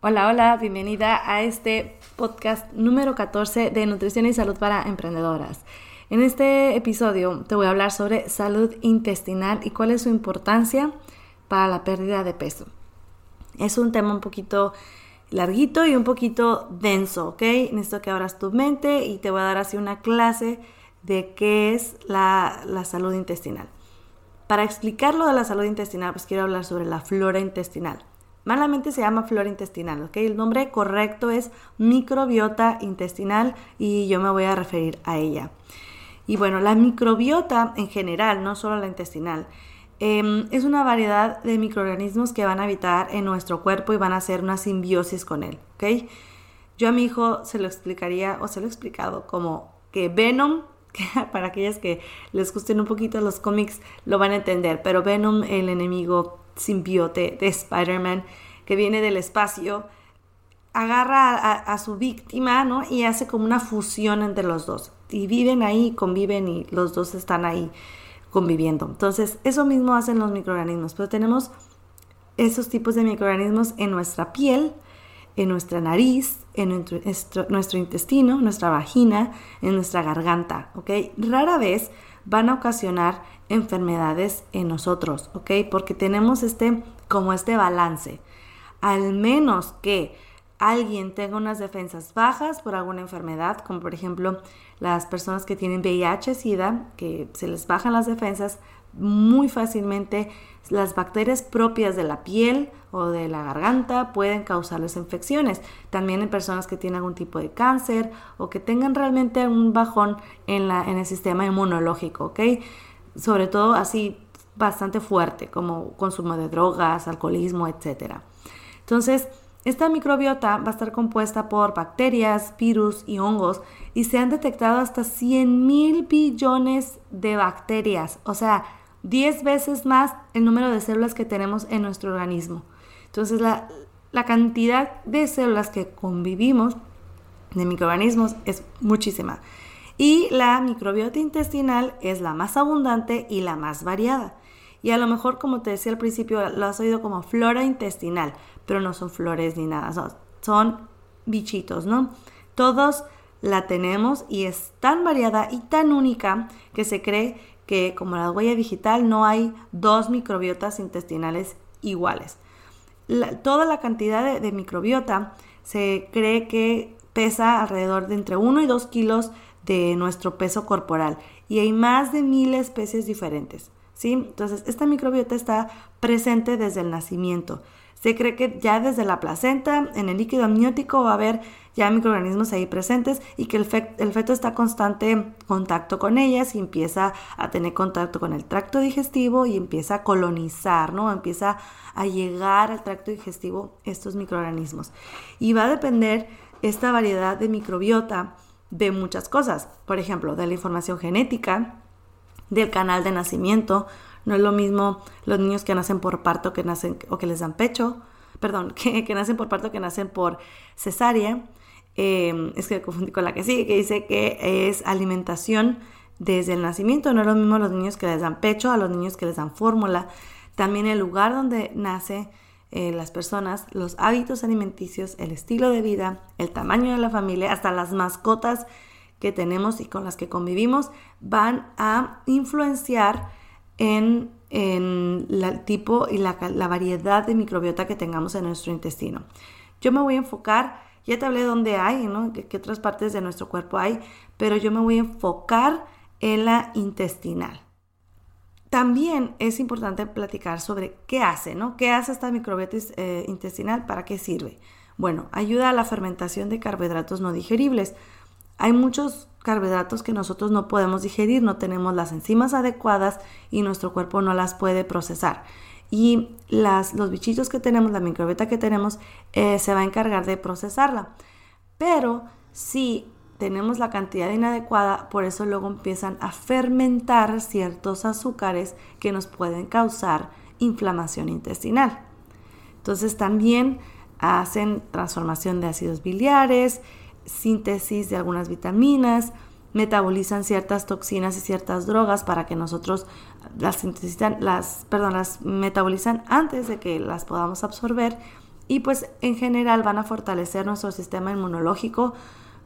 Hola, hola, bienvenida a este podcast número 14 de Nutrición y Salud para Emprendedoras. En este episodio te voy a hablar sobre salud intestinal y cuál es su importancia para la pérdida de peso. Es un tema un poquito larguito y un poquito denso, ¿ok? Necesito que abras tu mente y te voy a dar así una clase de qué es la, la salud intestinal. Para explicar lo de la salud intestinal, pues quiero hablar sobre la flora intestinal. Malamente se llama flora intestinal, ¿ok? El nombre correcto es microbiota intestinal y yo me voy a referir a ella. Y bueno, la microbiota en general, no solo la intestinal, em, es una variedad de microorganismos que van a habitar en nuestro cuerpo y van a hacer una simbiosis con él, ¿ok? Yo a mi hijo se lo explicaría o se lo he explicado como que Venom, para aquellas que les gusten un poquito los cómics lo van a entender, pero Venom, el enemigo simbiote de Spider-Man que viene del espacio, agarra a, su víctima, ¿no? Y hace como una fusión entre los dos. Y viven ahí, conviven y los dos están ahí conviviendo. Entonces, eso mismo hacen los microorganismos. Pero tenemos esos tipos de microorganismos en nuestra piel, en nuestra nariz, en nuestro, nuestro, intestino, nuestra vagina, en nuestra garganta, ¿ok? Rara vez van a ocasionar enfermedades en nosotros, ¿ok? Porque tenemos este, como este balance. Al menos que alguien tenga unas defensas bajas por alguna enfermedad, como por ejemplo las personas que tienen VIH, SIDA, que se les bajan las defensas muy fácilmente, las bacterias propias de la piel o de la garganta pueden causarles infecciones. También en personas que tienen algún tipo de cáncer o que tengan realmente un bajón en, la, en el sistema inmunológico, ¿ok? Sobre todo así bastante fuerte, como consumo de drogas, alcoholismo, etc. Entonces, esta microbiota va a estar compuesta por bacterias, virus y hongos y se han detectado hasta 100 mil billones de bacterias, o sea, 10 veces más el número de células que tenemos en nuestro organismo. Entonces, la, la cantidad de células que convivimos de microorganismos es muchísima. Y la microbiota intestinal es la más abundante y la más variada. Y a lo mejor, como te decía al principio, lo has oído como flora intestinal, pero no son flores ni nada, son, bichitos, ¿no? Todos la tenemos y es tan variada y tan única que se cree que como la huella digital no hay dos microbiotas intestinales iguales. toda la cantidad de, microbiota se cree que pesa alrededor de entre 1 y 2 kilos de nuestro peso corporal y hay más de mil especies diferentes. ¿sí? Entonces, esta microbiota está presente desde el nacimiento. Se cree que ya desde la placenta, en el líquido amniótico, va a haber ya microorganismos ahí presentes y que el, feto está constante contacto con ellas y empieza a tener contacto con el tracto digestivo y empieza a colonizar, ¿no? Empieza a llegar al tracto digestivo estos microorganismos. Y va a depender esta variedad de microbiota de muchas cosas. Por ejemplo, de la información genética, del canal de nacimiento, no es lo mismo los niños que nacen por parto que nacen o que les dan pecho, perdón, que, nacen por parto que nacen por cesárea. Em, es que confundí con la que sigue, que dice que es alimentación desde el nacimiento. No es lo mismo los niños que les dan pecho a los niños que les dan fórmula. También el lugar donde nace eh, las personas, los hábitos alimenticios, el estilo de vida, el tamaño de la familia, hasta las mascotas que tenemos y con las que convivimos, van a influenciar en, el tipo y la, variedad de microbiota que tengamos en nuestro intestino. Yo me voy a enfocar, ya te hablé de dónde hay, ¿no? ¿Qué, otras partes de nuestro cuerpo hay, pero yo me voy a enfocar en la intestinal. También es importante platicar sobre qué hace, ¿no? ¿Qué hace esta microbiota eh, intestinal? ¿Para qué sirve? Bueno, ayuda a la fermentación de carbohidratos no digeribles. hay muchos carbohidratos que nosotros no podemos digerir, no tenemos las enzimas adecuadas y nuestro cuerpo no las puede procesar. Y las, los bichitos que tenemos, la microbiota que tenemos, eh, se va a encargar de procesarla. Pero si tenemos la cantidad inadecuada, por eso luego empiezan a fermentar ciertos azúcares que nos pueden causar inflamación intestinal. Entonces también hacen transformación de ácidos biliares, síntesis de algunas vitaminas, metabolizan ciertas toxinas y ciertas drogas para que nosotros las sintetizan, las, perdón, las metabolizan antes de que las podamos absorber y pues en general van a fortalecer nuestro sistema inmunológico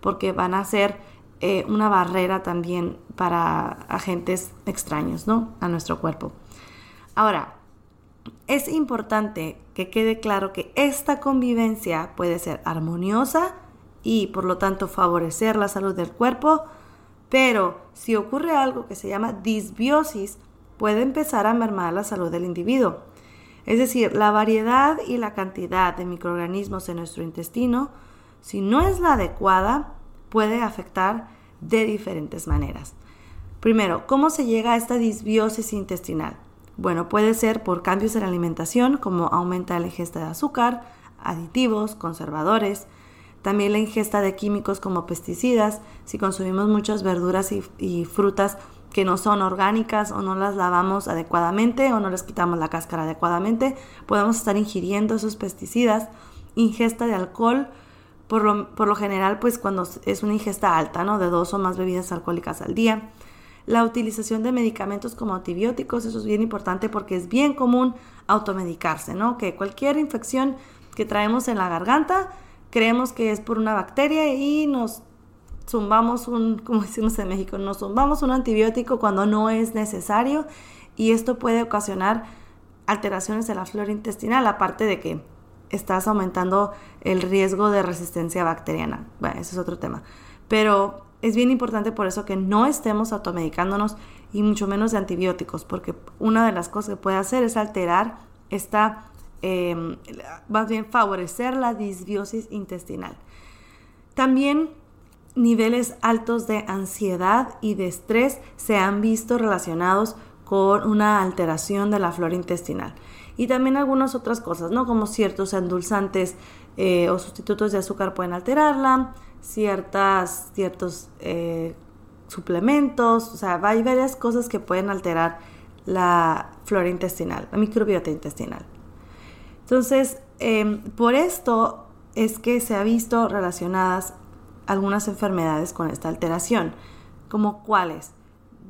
porque van a ser eh, una barrera también para agentes extraños, ¿no? A nuestro cuerpo. Ahora, es importante que quede claro que esta convivencia puede ser armoniosa y por lo tanto favorecer la salud del cuerpo, pero si ocurre algo que se llama disbiosis, puede empezar a mermar la salud del individuo. Es decir, la variedad y la cantidad de microorganismos en nuestro intestino, si no es la adecuada, puede afectar de diferentes maneras. Primero, ¿cómo se llega a esta disbiosis intestinal? Bueno, puede ser por cambios en la alimentación, como aumenta la ingesta de azúcar, aditivos, conservadores, también la ingesta de químicos como pesticidas, si consumimos muchas verduras y, frutas que no son orgánicas o no las lavamos adecuadamente o no les quitamos la cáscara adecuadamente, podemos estar ingiriendo esos pesticidas. Ingesta de alcohol, por lo, por lo general, pues cuando es una ingesta alta, ¿no? De dos o más bebidas alcohólicas al día. La utilización de medicamentos como antibióticos, eso es bien importante porque es bien común automedicarse, ¿no? Que cualquier infección que traemos en la garganta, creemos que es por una bacteria y nos zumbamos un, como decimos en México, nos zumbamos un antibiótico cuando no es necesario y esto puede ocasionar alteraciones en la flora intestinal, aparte de que estás aumentando el riesgo de resistencia bacteriana. Bueno, ese es otro tema. Pero es bien importante por eso que no estemos automedicándonos y mucho menos de antibióticos, porque una de las cosas que puede hacer es alterar esta Em, más bien favorecer la disbiosis intestinal. También niveles altos de ansiedad y de estrés se han visto relacionados con una alteración de la flora intestinal. Y también algunas otras cosas, ¿no? Como ciertos endulzantes eh, o sustitutos de azúcar pueden alterarla, ciertas, ciertos eh, suplementos, o sea, hay varias cosas que pueden alterar la flora intestinal, la microbiota intestinal. Entonces, em, por esto es que se ha visto relacionadas algunas enfermedades con esta alteración, como cuáles,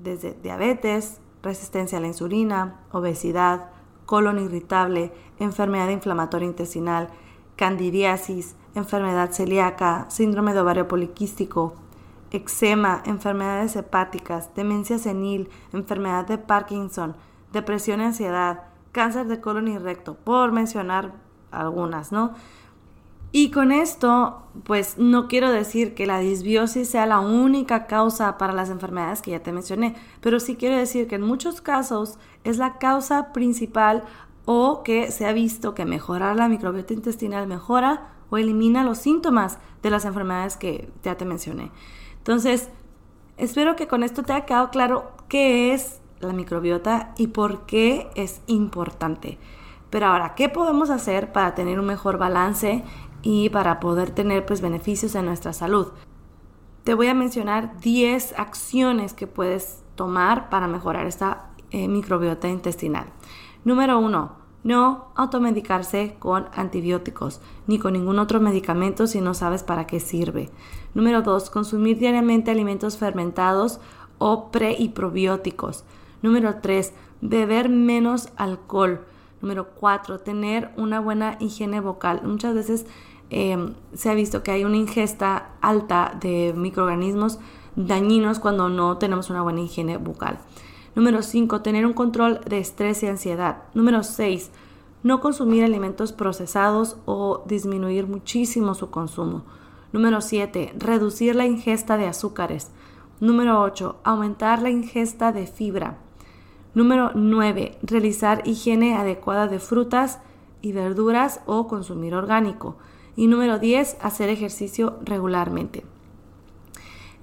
desde diabetes, resistencia a la insulina, obesidad, colon irritable, enfermedad inflamatoria intestinal, candidiasis, enfermedad celíaca, síndrome de ovario poliquístico, eczema, enfermedades hepáticas, demencia senil, enfermedad de Parkinson, depresión y ansiedad, cáncer de colon y recto, por mencionar algunas, ¿no? Y con esto, pues no quiero decir que la disbiosis sea la única causa para las enfermedades que ya te mencioné, pero sí quiero decir que en muchos casos es la causa principal o que se ha visto que mejorar la microbiota intestinal mejora o elimina los síntomas de las enfermedades que ya te mencioné. Entonces, espero que con esto te haya quedado claro qué es la microbiota y por qué es importante. Pero ahora, ¿qué podemos hacer para tener un mejor balance y para poder tener pues beneficios en nuestra salud? Te voy a mencionar 10 acciones que puedes tomar para mejorar esta eh, microbiota intestinal. Número 1. No automedicarse con antibióticos ni con ningún otro medicamento si no sabes para qué sirve. Número 2. Consumir diariamente alimentos fermentados o pre y probióticos. Número 3, beber menos alcohol. Número 4, tener una buena higiene vocal. Muchas veces em, se ha visto que hay una ingesta alta de microorganismos dañinos cuando no tenemos una buena higiene bucal. Número 5, tener un control de estrés y ansiedad. Número 6, no consumir alimentos procesados o disminuir muchísimo su consumo. Número 7, reducir la ingesta de azúcares. Número 8, aumentar la ingesta de fibra. Número 9. Realizar higiene adecuada de frutas y verduras o consumir orgánico. Y número 10. Hacer ejercicio regularmente.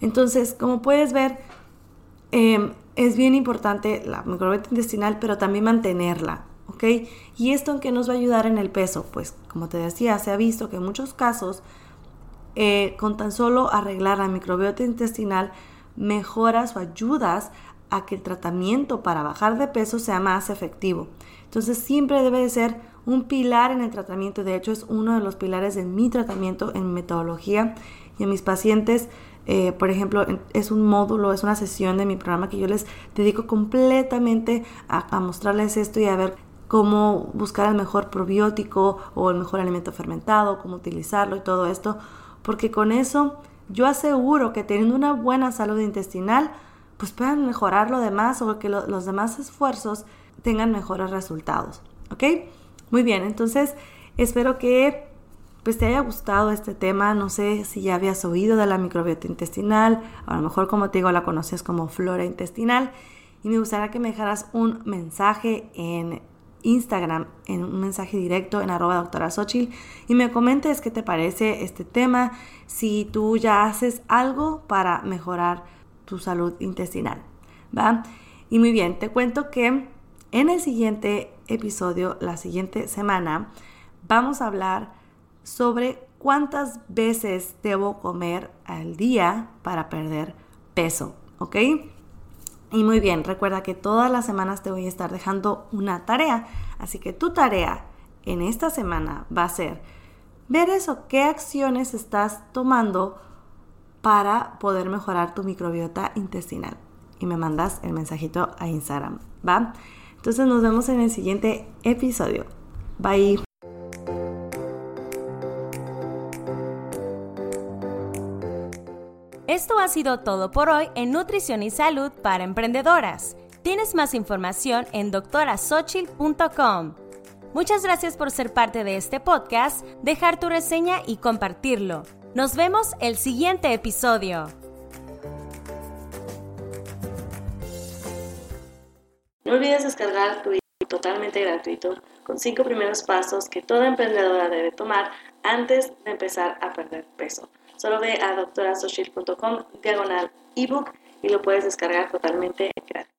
Entonces, como puedes ver, em, es bien importante la microbiota intestinal, pero también mantenerla. ¿Y esto en qué nos va a ayudar en el peso? Pues, como te decía, se ha visto que en muchos casos, eh, con tan solo arreglar la microbiota intestinal, mejoras o ayudas a que el tratamiento para bajar de peso sea más efectivo. Entonces siempre debe de ser un pilar en el tratamiento. De hecho, es uno de los pilares de mi tratamiento en metodología y en mis pacientes. Eh, por ejemplo, es un módulo, es una sesión de mi programa que yo les dedico completamente a, a mostrarles esto y a ver cómo buscar el mejor probiótico o el mejor alimento fermentado, cómo utilizarlo y todo esto, porque con eso yo aseguro que teniendo una buena salud intestinal, pues puedan mejorar lo demás o que los demás esfuerzos tengan mejores resultados. ¿Ok? Muy bien, entonces espero que pues te haya gustado este tema. No sé si ya habías oído de la microbiota intestinal, a lo mejor como te digo la conoces como flora intestinal. Y me gustaría que me dejaras un mensaje en Instagram, en un mensaje directo en arroba doctora Xochitl, y me comentes qué te parece este tema, si tú ya haces algo para mejorar tu salud intestinal, ¿va? Y muy bien, te cuento que en el siguiente episodio, la siguiente semana, vamos a hablar sobre cuántas veces debo comer al día para perder peso, ¿ok? Y muy bien, recuerda que todas las semanas te voy a estar dejando una tarea, así que tu tarea en esta semana va a ser ver eso, qué acciones estás tomando para poder mejorar tu microbiota intestinal. Y me mandas el mensajito a Instagram, ¿va? Entonces nos vemos en el siguiente episodio. Bye. Esto ha sido todo por hoy en Nutrición y Salud para Emprendedoras. Tienes más información en doctorasochil.com. Muchas gracias por ser parte de este podcast, dejar tu reseña y compartirlo. Nos vemos el siguiente episodio. No olvides descargar tu totalmente gratuito con cinco primeros pasos que toda emprendedora debe tomar antes de empezar a perder peso. Solo ve a doctorasoshil.com diagonal ebook y lo puedes descargar totalmente gratis.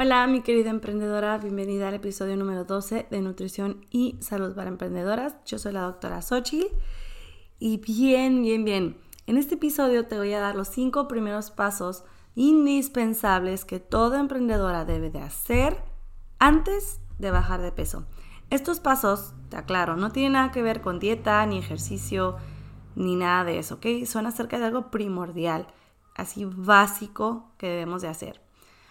Hola mi querida emprendedora, bienvenida al episodio número 12 de Nutrición y Salud para Emprendedoras. Yo soy la doctora Xochitl y bien, bien, bien. En este episodio te voy a dar los cinco primeros pasos indispensables que toda emprendedora debe de hacer antes de bajar de peso. Estos pasos, te aclaro, no tienen nada que ver con dieta, ni ejercicio, ni nada de eso, ¿ok? Son acerca de algo primordial, así básico que debemos de hacer.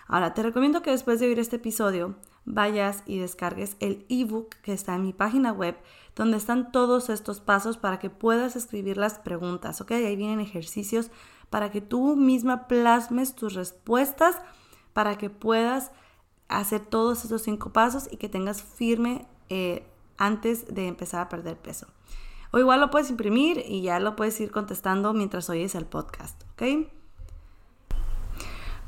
Ahora, te recomiendo que después de oír este episodio vayas y descargues el ebook que está en mi página web, donde están todos estos pasos para que puedas escribir las preguntas, ¿ok? Ahí vienen ejercicios para que tú misma plasmes tus respuestas, para que puedas hacer todos estos cinco pasos y que tengas firme eh, antes de empezar a perder peso. O igual lo puedes imprimir y ya lo puedes ir contestando mientras oyes el podcast, ¿ok?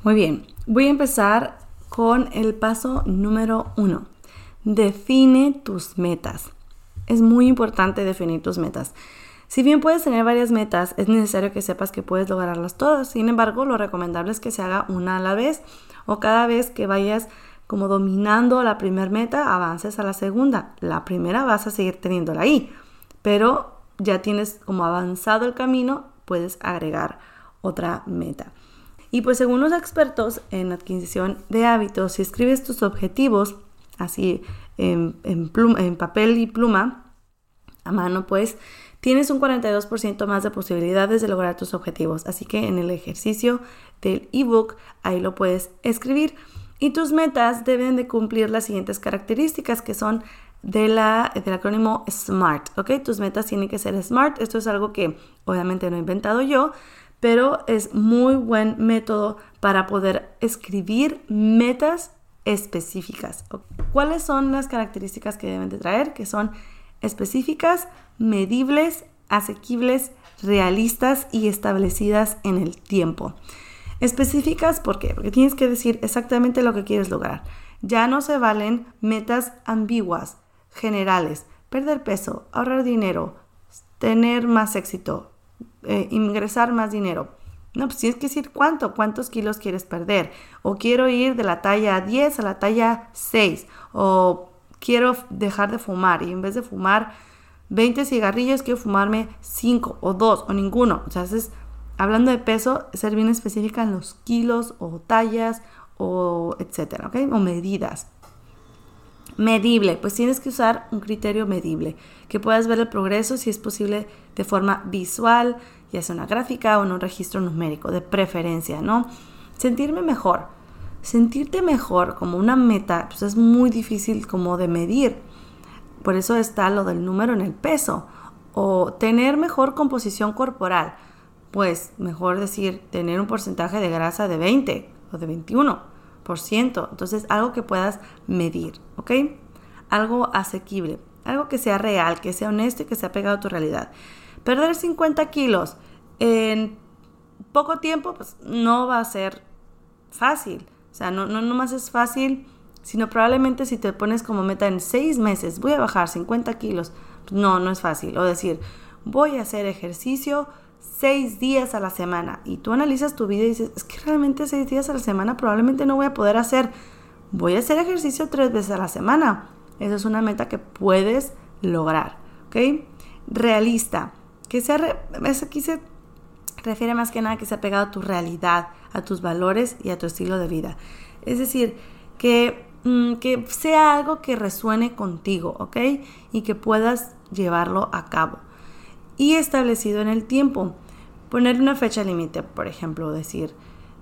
Muy bien, voy a empezar con el paso número uno. Define tus metas. Es muy importante definir tus metas. Si bien puedes tener varias metas, es necesario que sepas que puedes lograrlas todas. Sin embargo, lo recomendable es que se haga una a la vez o cada vez que vayas como dominando la primera meta, avances a la segunda. La primera vas a seguir teniéndola ahí, pero ya tienes como avanzado el camino, puedes agregar otra meta. Y pues según los expertos en adquisición de hábitos, si escribes tus objetivos así en, en, papel y pluma, a mano, pues tienes un 42% más de posibilidades de lograr tus objetivos. Así que en el ejercicio del ebook ahí lo puedes escribir. Y tus metas deben de cumplir las siguientes características que son de la, del acrónimo SMART, ¿ok? Tus metas tienen que ser SMART. Esto es algo que obviamente no he inventado yo, pero es muy buen método para poder escribir metas específicas. ¿Cuáles son las características que deben de traer? Que son específicas, medibles, asequibles, realistas y establecidas en el tiempo. Específicas, ¿por qué? Porque tienes que decir exactamente lo que quieres lograr. Ya no se valen metas ambiguas, generales, perder peso, ahorrar dinero, tener más éxito, eh, ingresar más dinero. No, pues tienes que decir cuánto, cuántos kilos quieres perder. O quiero ir de la talla 10 a la talla 6. O quiero dejar de fumar y en vez de fumar 20 cigarrillos, quiero fumarme 5 o 2 o ninguno. O sea, es hablando de peso, ser bien específica en los kilos o tallas o etcétera, ¿ok? O medidas. Medible, pues tienes que usar un criterio medible, que puedas ver el progreso si es posible de forma visual, ya sea una gráfica o en un registro numérico, de preferencia, ¿no? Sentirme mejor. Sentirte mejor como una meta, pues es muy difícil como de medir. Por eso está lo del número en el peso. O tener mejor composición corporal pues mejor decir tener un porcentaje de grasa de 20 o de 21%. Entonces, algo que puedas medir, ¿ok? Algo asequible, algo que sea real, que sea honesto y que sea pegado a tu realidad. Perder 50 kilos en poco tiempo, pues no va a ser fácil. O sea, no, no, es fácil, sino probablemente si te pones como meta en 6 meses, voy a bajar 50 kilos, no, no es fácil. O decir, voy a hacer ejercicio seis días a la semana y tú analizas tu vida y dices, es que realmente seis días a la semana probablemente no voy a poder hacer. Voy a hacer ejercicio tres veces a la semana. Esa es una meta que puedes lograr. ¿Ok? Realista. Que sea, aquí se refiere más que nada que sea pegado a tu realidad, a tus valores y a tu estilo de vida. Es decir, que, mm, que sea algo que resuene contigo, ¿ok? Y que puedas llevarlo a cabo y establecido en el tiempo. Poner una fecha límite, por ejemplo, decir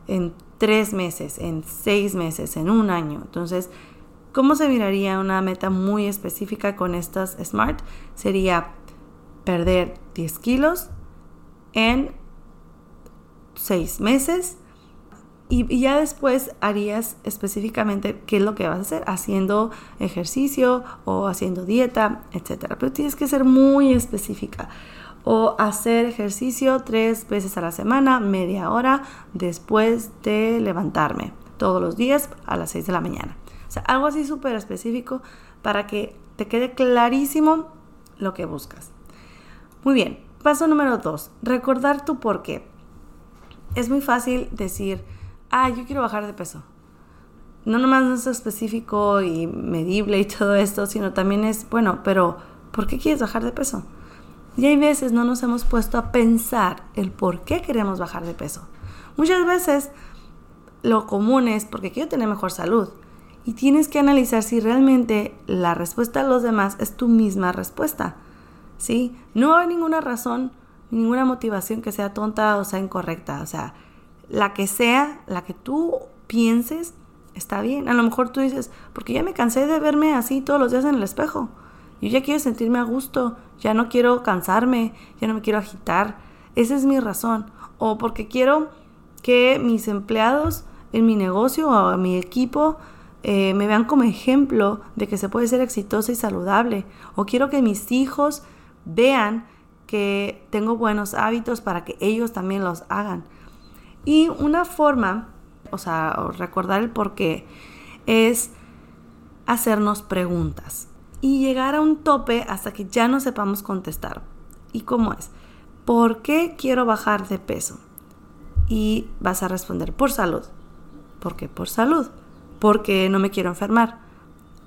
en tres meses, en seis meses, en un año. Entonces, ¿cómo se miraría una meta muy específica con estas SMART? Sería perder 10 kilos en seis meses y, ya después harías específicamente qué es lo que vas a hacer, haciendo ejercicio o haciendo dieta, etc. Pero tienes que ser muy específica o hacer ejercicio tres veces a la semana, media hora después de levantarme, todos los días a las 6 de la mañana. O sea, algo así súper específico para que te quede clarísimo lo que buscas. Muy bien, paso número dos, recordar tu por qué. Es muy fácil decir, ah, yo quiero bajar de peso. No nomás no es específico y medible y todo esto, sino también es, bueno, pero ¿por qué quieres bajar de peso? Y hay veces no nos hemos puesto a pensar el por qué queremos bajar de peso. Muchas veces lo común es porque quiero tener mejor salud. Y tienes que analizar si realmente la respuesta de los demás es tu misma respuesta. ¿Sí? No hay ninguna razón, ninguna motivación que sea tonta o sea incorrecta. O sea, la que sea, la que tú pienses, está bien. A lo mejor tú dices, porque ya me cansé de verme así todos los días en el espejo. Yo ya quiero sentirme a gusto, ya no quiero cansarme, ya no me quiero agitar. Esa es mi razón. O porque quiero que mis empleados en mi negocio o a mi equipo eh, me vean como ejemplo de que se puede ser exitosa y saludable. O quiero que mis hijos vean que tengo buenos hábitos para que ellos también los hagan. Y una forma, o sea, recordar el por qué, es hacernos preguntas y llegar a un tope hasta que ya no sepamos contestar. ¿Y cómo es? ¿Por qué quiero bajar de peso? Y vas a responder por salud. ¿Por qué por salud? Porque no me quiero enfermar.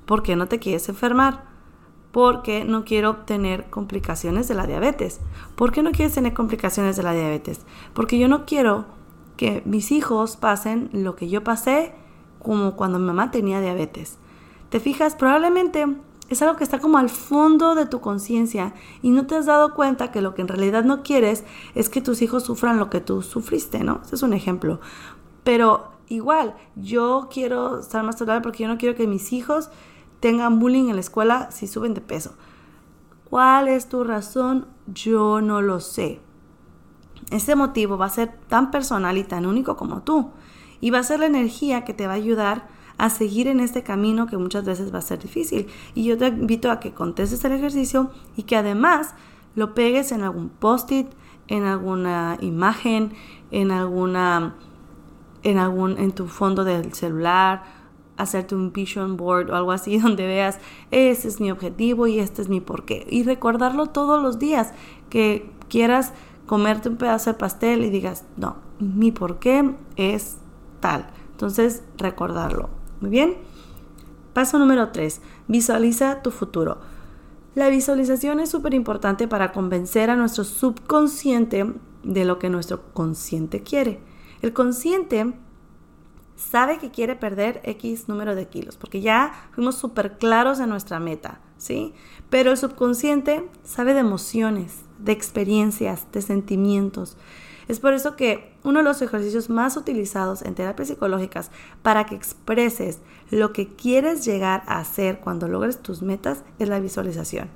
¿Por qué no te quieres enfermar? Porque no quiero tener complicaciones de la diabetes. ¿Por qué no quieres tener complicaciones de la diabetes? Porque yo no quiero que mis hijos pasen lo que yo pasé como cuando mi mamá tenía diabetes. ¿Te fijas? Probablemente es algo que está como al fondo de tu conciencia y no te has dado cuenta que lo que en realidad no quieres es que tus hijos sufran lo que tú sufriste, ¿no? Ese es un ejemplo. Pero igual, yo quiero estar más saludable porque yo no quiero que mis hijos tengan bullying en la escuela si suben de peso. ¿Cuál es tu razón? Yo no lo sé. Ese motivo va a ser tan personal y tan único como tú. Y va a ser la energía que te va a ayudar a seguir en este camino que muchas veces va a ser difícil. Y yo te invito a que contestes el ejercicio y que además lo pegues en algún post-it, en alguna imagen, en alguna en algún en tu fondo del celular, hacerte un vision board o algo así donde veas, ese es mi objetivo y este es mi porqué. Y recordarlo todos los días, que quieras comerte un pedazo de pastel y digas, no, mi porqué es tal. Entonces, recordarlo. Muy bien. Paso número 3. Visualiza tu futuro. La visualización es súper importante para convencer a nuestro subconsciente de lo que nuestro consciente quiere. El consciente sabe que quiere perder X número de kilos, porque ya fuimos súper claros en nuestra meta, ¿sí? Pero el subconsciente sabe de emociones, de experiencias, de sentimientos. Es por eso que uno de los ejercicios más utilizados en terapias psicológicas para que expreses lo que quieres llegar a hacer cuando logres tus metas es la visualización.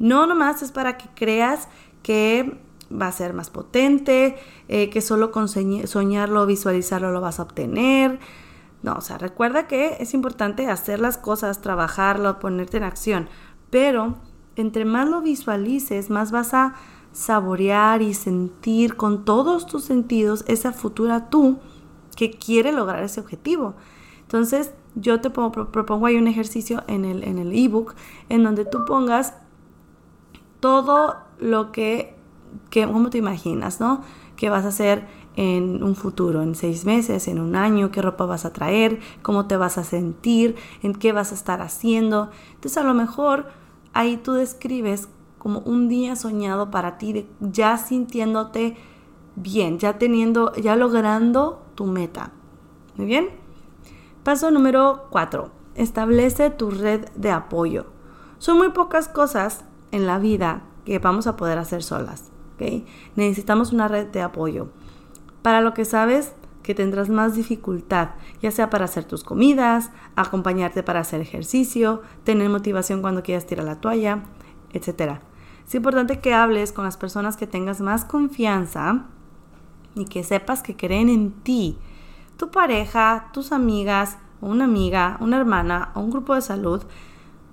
No nomás es para que creas que va a ser más potente, eh, que solo con soñarlo visualizarlo lo vas a obtener. No, o sea, recuerda que es importante hacer las cosas, trabajarlo, ponerte en acción, pero entre más lo visualices, más vas a saborear y sentir con todos tus sentidos esa futura tú que quiere lograr ese objetivo. Entonces, yo te propongo ahí un ejercicio en el en el ebook en donde tú pongas todo lo que ¿cómo te imaginas, no? ¿Qué vas a hacer en un futuro, en seis meses, en un año? ¿Qué ropa vas a traer? ¿Cómo te vas a sentir? ¿En qué vas a estar haciendo? Entonces a lo mejor ahí tú describes como un día soñado para ti, ya sintiéndote bien, ya teniendo, ya logrando tu meta. Muy bien. Paso número cuatro. Establece tu red de apoyo. Son muy pocas cosas en la vida que vamos a poder hacer solas. Necesitamos una red de apoyo. Para lo que sabes que tendrás más dificultad, ya sea para hacer tus comidas, acompañarte para hacer ejercicio, tener motivación cuando quieras tirar la toalla, etc. Es importante que hables con las personas que tengas más confianza y que sepas que creen en ti. Tu pareja, tus amigas, una amiga, una hermana o un grupo de salud,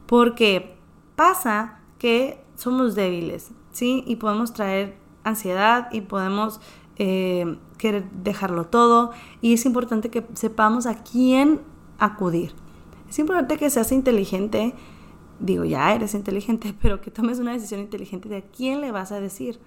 porque pasa que somos débiles, ¿sí? Y podemos traer ansiedad y podemos eh, querer dejarlo todo. Y es importante que sepamos a quién acudir. Es importante que seas inteligente. Digo, ya eres inteligente, pero que tomes una decisión inteligente de quién le vas a decir.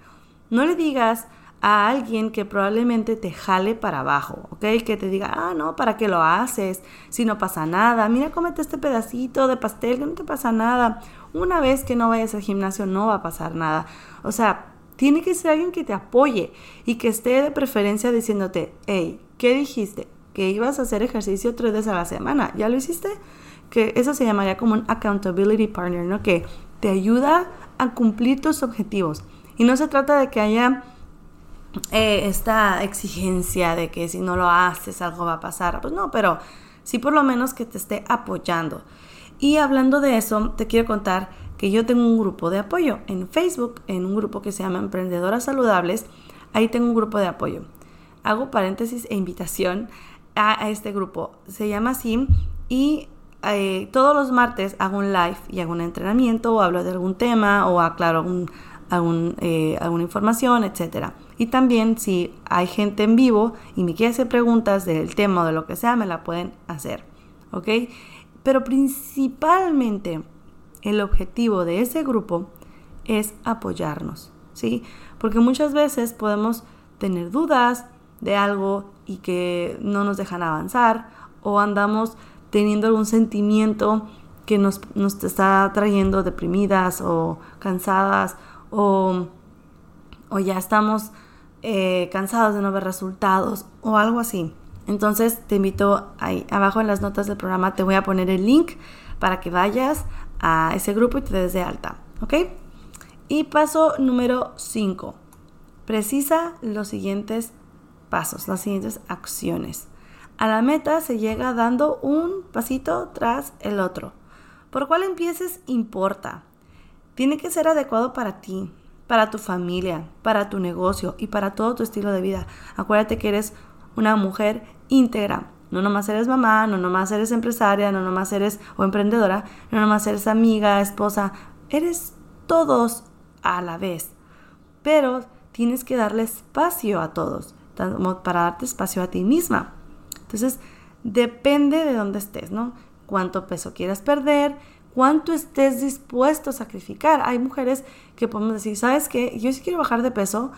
No le digas a alguien que probablemente te jale para abajo, ¿ok? Que te diga, ah, no, ¿para qué lo haces? Si no pasa nada, mira, cómete este pedacito de pastel, que no te pasa nada. Una vez que no vayas al gimnasio no va a pasar nada. O sea, tiene que ser alguien que te apoye y que esté de preferencia diciéndote, hey, ¿qué dijiste? Que ibas a hacer ejercicio tres veces a la semana. ¿Ya lo hiciste? Que eso se llamaría como un accountability partner, ¿no? Que te ayuda a cumplir tus objetivos. Y no se trata de que haya eh, esta exigencia de que si no lo haces algo va a pasar. Pues no, pero sí por lo menos que te esté apoyando. Y hablando de eso, te quiero contar que yo tengo un grupo de apoyo en Facebook, en un grupo que se llama Emprendedoras Saludables. Ahí tengo un grupo de apoyo. Hago paréntesis e invitación a, este grupo. Se llama así y eh, todos los martes hago un live y hago un entrenamiento o hablo de algún tema o aclaro algún, eh, alguna información, etcétera. Y también si hay gente en vivo y me quiere hacer preguntas del tema o de lo que sea, me la pueden hacer. ¿Ok? Pero principalmente el objetivo de ese grupo es apoyarnos, ¿sí? Porque muchas veces podemos tener dudas de algo y que no nos dejan avanzar o andamos teniendo algún sentimiento que nos, nos está trayendo deprimidas o cansadas o, o ya estamos eh, cansados de no ver resultados o algo así. Entonces te invito ahí abajo en las notas del programa te voy a poner el link para que vayas a ese grupo y te des de alta, ¿ok? Y paso número 5. Precisa los siguientes pasos, las siguientes acciones. A la meta se llega dando un pasito tras el otro. Por cuál empieces importa. Tiene que ser adecuado para ti, para tu familia, para tu negocio y para todo tu estilo de vida. Acuérdate que eres una mujer íntegra. No nomás eres mamá, no nomás eres empresaria, no nomás eres o emprendedora, no nomás eres amiga, esposa, eres todos a la vez. Pero tienes que darle espacio a todos, para darte espacio a ti misma. Entonces, depende de dónde estés, ¿no? Cuánto peso quieras perder, cuánto estés dispuesto a sacrificar. Hay mujeres que podemos decir, ¿sabes qué? Yo sí quiero bajar de peso,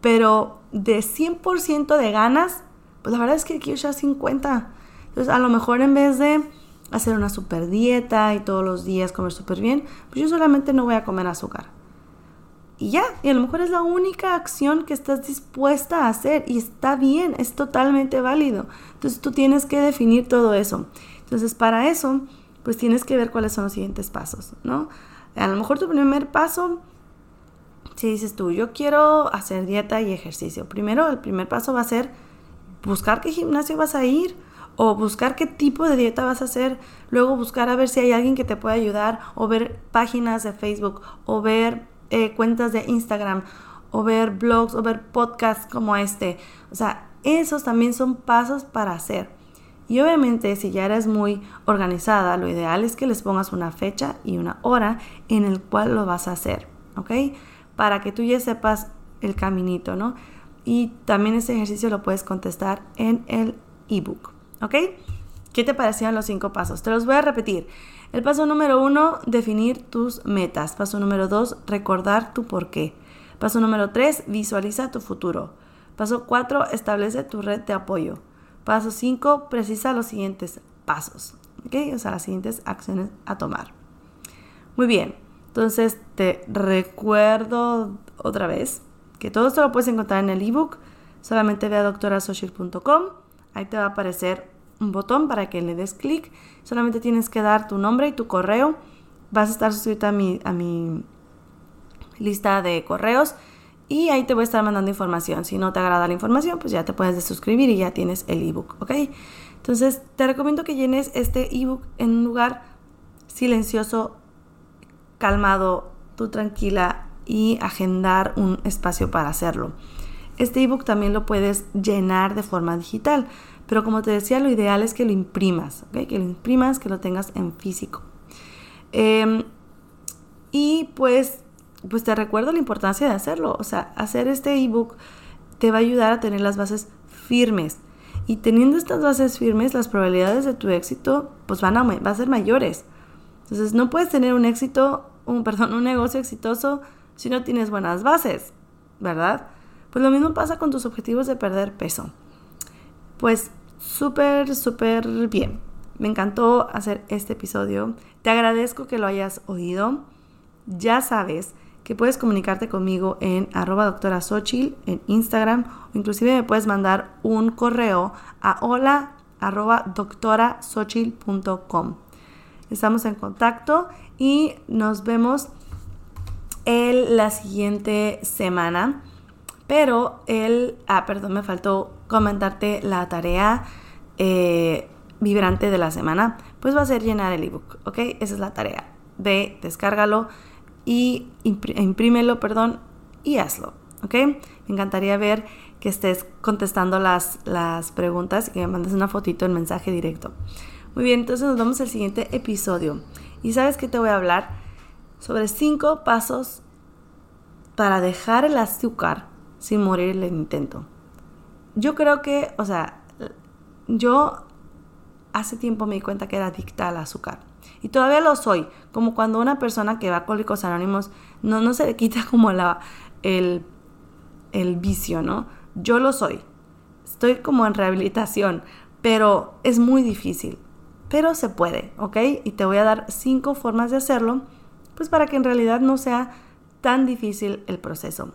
pero de 100% de ganas, pues la verdad es que quiero echar 50. Entonces, a lo mejor en vez de hacer una super dieta y todos los días comer súper bien, pues yo solamente no voy a comer azúcar y ya, y a lo mejor es la única acción que estás dispuesta a hacer y está bien, es totalmente válido. Entonces tú tienes que definir todo eso. Entonces para eso, pues tienes que ver cuáles son los siguientes pasos, ¿no? A lo mejor tu primer paso, si dices tú, yo quiero hacer dieta y ejercicio, primero el primer paso va a ser buscar qué gimnasio vas a ir o buscar qué tipo de dieta vas a hacer, luego buscar a ver si hay alguien que te pueda ayudar o ver páginas de Facebook o ver eh, cuentas de Instagram o ver blogs o ver podcasts como este. O sea, esos también son pasos para hacer. Y obviamente si ya eres muy organizada, lo ideal es que les pongas una fecha y una hora en el cual lo vas a hacer, ¿ok? Para que tú ya sepas el caminito, ¿no? Y también ese ejercicio lo puedes contestar en el ebook, ¿ok? ¿Qué te parecían los cinco pasos? Te los voy a repetir. El paso número uno, definir tus metas. Paso número dos, recordar tu por qué. Paso número tres, visualiza tu futuro. Paso cuatro, establece tu red de apoyo. Paso cinco, precisa los siguientes pasos. O sea, las siguientes acciones a tomar. Muy bien. Entonces te recuerdo otra vez que todo esto lo puedes encontrar en el ebook. Solamente ve a doctorasocial.com. Ahí te va a aparecer un botón para que le des clic. Solamente tienes que dar tu nombre y tu correo. Vas a estar suscrito a mi, a mi lista de correos y ahí te voy a estar mandando información. Si no te agrada la información, pues ya te puedes suscribir y ya tienes el ebook, ¿ok? Entonces, te recomiendo que llenes este ebook en un lugar silencioso, calmado, tú tranquila y agendar un espacio para hacerlo. Este ebook también lo puedes llenar de forma digital. Pero como te decía, lo ideal es que lo imprimas, que lo imprimas, que lo tengas en físico. Em, y pues, pues te recuerdo la importancia de hacerlo. O sea, hacer este ebook te va a ayudar a tener las bases firmes. Y teniendo estas bases firmes, las probabilidades de tu éxito pues van a, van a ser mayores. Entonces, no puedes tener un éxito, un, perdón, un negocio exitoso si no tienes buenas bases, ¿verdad? Pues lo mismo pasa con tus objetivos de perder peso. Pues súper, súper bien. Me encantó hacer este episodio. Te agradezco que lo hayas oído. Ya sabes que puedes comunicarte conmigo en arroba doctora en Instagram o inclusive me puedes mandar un correo a hola arroba. Estamos en contacto y nos vemos el, la siguiente semana. Pero el, ah, perdón, me faltó comentarte la tarea eh, vibrante de la semana. Pues va a ser llenar el ebook, ¿ok? Esa es la tarea. Ve, descárgalo y imprímelo, perdón, y hazlo, ¿ok? Me encantaría ver que estés contestando las, las preguntas y que me mandes una fotito en mensaje directo. Muy bien, entonces nos vemos el siguiente episodio. Y sabes que te voy a hablar sobre cinco pasos para dejar el azúcar sin morir el intento. Yo creo que, o sea, yo hace tiempo me di cuenta que era adicta al azúcar. Y todavía lo soy, como cuando una persona que va a Alcohólicos Anónimos no, no se le quita como la, el, el vicio, ¿no? Yo lo soy. Estoy como en rehabilitación, pero es muy difícil. Pero se puede, ¿ok? Y te voy a dar cinco formas de hacerlo, pues para que en realidad no sea tan difícil el proceso.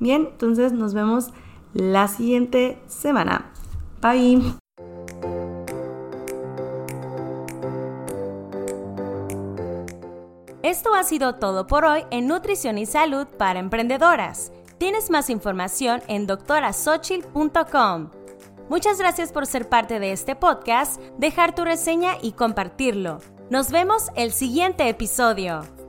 Bien, entonces nos vemos la siguiente semana. Bye. Esto ha sido todo por hoy en Nutrición y Salud para Emprendedoras. Tienes más información en doctorasochil.com. Muchas gracias por ser parte de este podcast, dejar tu reseña y compartirlo. Nos vemos el siguiente episodio.